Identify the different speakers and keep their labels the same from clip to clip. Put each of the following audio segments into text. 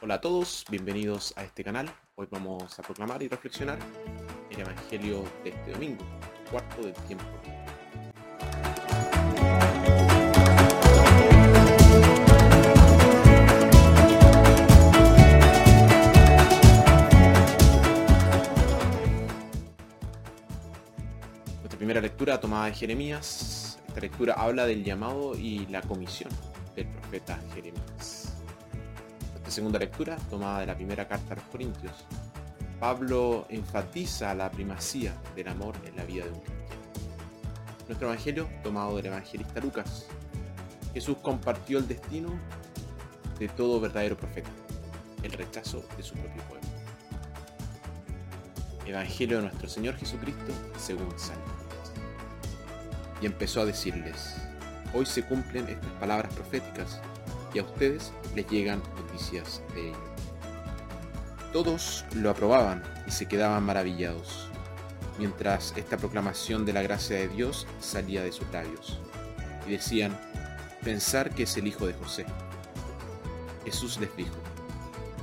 Speaker 1: Hola a todos, bienvenidos a este canal. Hoy vamos a proclamar y reflexionar el Evangelio de este domingo, cuarto del tiempo. Nuestra primera lectura tomada de Jeremías. Esta lectura habla del llamado y la comisión del profeta Jeremías. Segunda lectura, tomada de la primera carta a los Corintios. Pablo enfatiza la primacía del amor en la vida de un cristiano. Nuestro evangelio, tomado del evangelista Lucas. Jesús compartió el destino de todo verdadero profeta, el rechazo de su propio pueblo. Evangelio de nuestro Señor Jesucristo según San Lucas. Y empezó a decirles, hoy se cumplen estas palabras proféticas y a ustedes les llegan noticias de ello. Todos lo aprobaban y se quedaban maravillados, mientras esta proclamación de la gracia de Dios salía de sus labios. Y decían, pensar que es el hijo de José. Jesús les dijo,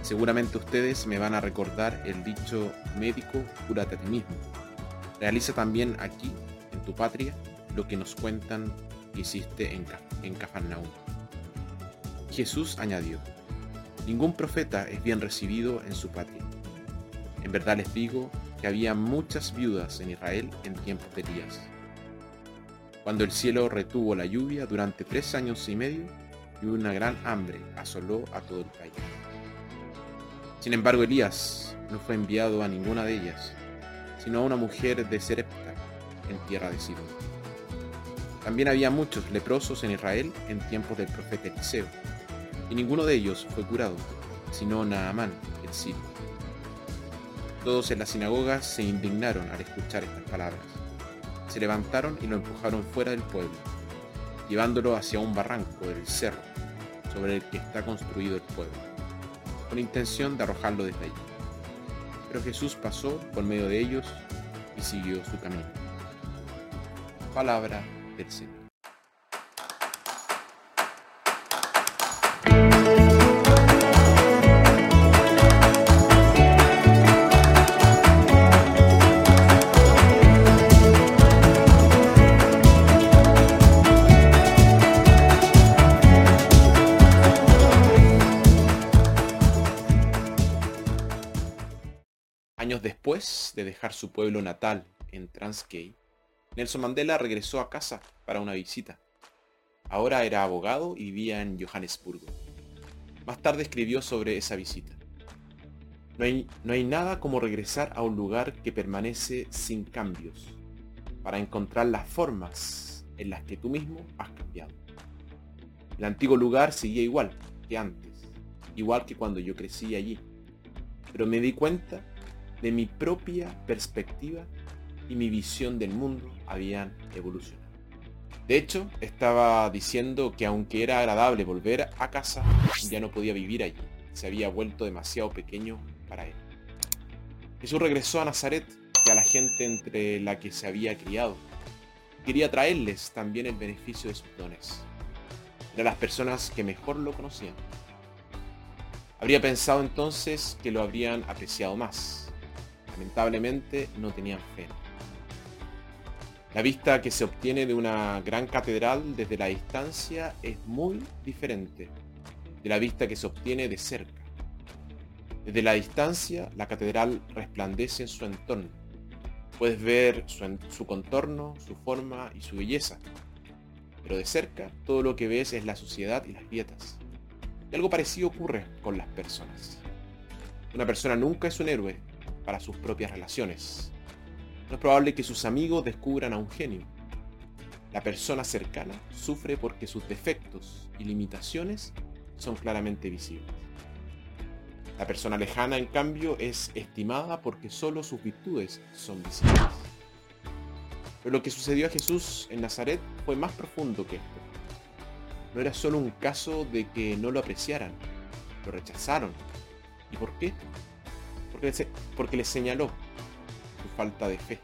Speaker 1: seguramente ustedes me van a recordar el dicho médico, cúrate a ti mismo. Realiza también aquí, en tu patria, lo que nos cuentan que hiciste en, en Cafarnaúm. Jesús añadió, ningún profeta es bien recibido en su patria. En verdad les digo que había muchas viudas en Israel en tiempos de Elías. Cuando el cielo retuvo la lluvia durante tres años y medio y una gran hambre asoló a todo el país. Sin embargo, Elías no fue enviado a ninguna de ellas, sino a una mujer de Serepta, en tierra de Sidón. También había muchos leprosos en Israel en tiempos del profeta Eliseo, y ninguno de ellos fue curado, sino Naamán, el sirio. Todos en la sinagoga se indignaron al escuchar estas palabras. Se levantaron y lo empujaron fuera del pueblo, llevándolo hacia un barranco del cerro, sobre el que está construido el pueblo, con intención de arrojarlo desde allí. Pero Jesús pasó por medio de ellos y siguió su camino. Palabra del Señor. Después de dejar su pueblo natal en Transkei, Nelson Mandela regresó a casa para una visita. Ahora era abogado y vivía en Johannesburgo. Más tarde escribió sobre esa visita. No hay, no hay nada como regresar a un lugar que permanece sin cambios, para encontrar las formas en las que tú mismo has cambiado. El antiguo lugar seguía igual que antes, igual que cuando yo crecí allí, pero me di cuenta de mi propia perspectiva y mi visión del mundo habían evolucionado. De hecho, estaba diciendo que aunque era agradable volver a casa, ya no podía vivir allí. Se había vuelto demasiado pequeño para él. Jesús regresó a Nazaret y a la gente entre la que se había criado. Quería traerles también el beneficio de sus dones. Eran las personas que mejor lo conocían. Habría pensado entonces que lo habrían apreciado más, lamentablemente no tenían fe. La vista que se obtiene de una gran catedral desde la distancia es muy diferente de la vista que se obtiene de cerca. Desde la distancia, la catedral resplandece en su entorno. Puedes ver su, contorno, su forma y su belleza. Pero de cerca, todo lo que ves es la suciedad y las grietas. Y algo parecido ocurre con las personas. Una persona nunca es un héroe, para sus propias relaciones. No es probable que sus amigos descubran a un genio. La persona cercana sufre porque sus defectos y limitaciones son claramente visibles. La persona lejana, en cambio, es estimada porque solo sus virtudes son visibles. Pero lo que sucedió a Jesús en Nazaret fue más profundo que esto. No era solo un caso de que no lo apreciaran, lo rechazaron. ¿Y por qué? Porque, les señaló su falta de fe.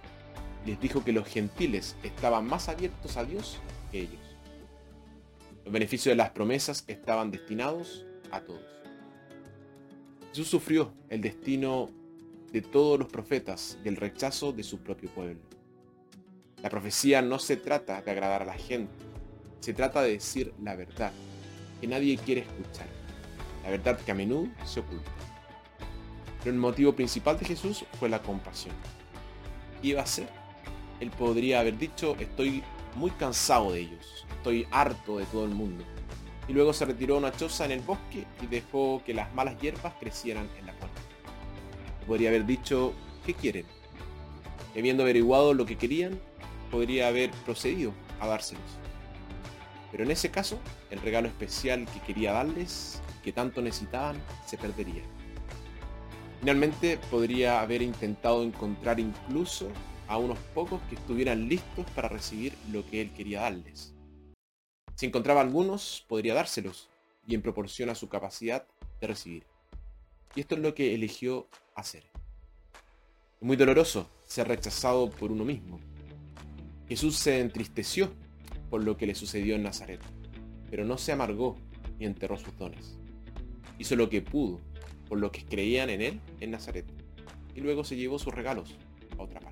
Speaker 1: Les dijo que los gentiles estaban más abiertos a Dios que ellos. Los beneficios de las promesas estaban destinados a todos. Jesús sufrió el destino de todos los profetas y el rechazo de su propio pueblo. La profecía no se trata de agradar a la gente, se trata de decir la verdad, que nadie quiere escuchar, la verdad que a menudo se oculta. Pero el motivo principal de Jesús fue la compasión. ¿Qué iba a ser? Él podría haber dicho, estoy muy cansado de ellos, estoy harto de todo el mundo. Y luego se retiró a una choza en el bosque y dejó que las malas hierbas crecieran en la puerta. Podría haber dicho, ¿qué quieren? Y habiendo averiguado lo que querían, podría haber procedido a dárselos. Pero en ese caso, el regalo especial que quería darles, que tanto necesitaban, se perdería. Finalmente, podría haber intentado encontrar incluso a unos pocos que estuvieran listos para recibir lo que él quería darles. Si encontraba algunos, podría dárselos, y en proporción a su capacidad de recibir. Y esto es lo que eligió hacer. Es muy doloroso ser rechazado por uno mismo. Jesús se entristeció por lo que le sucedió en Nazaret, pero no se amargó ni enterró sus dones. Hizo lo que pudo por lo que creían en él en Nazaret, y luego se llevó sus regalos a otra parte.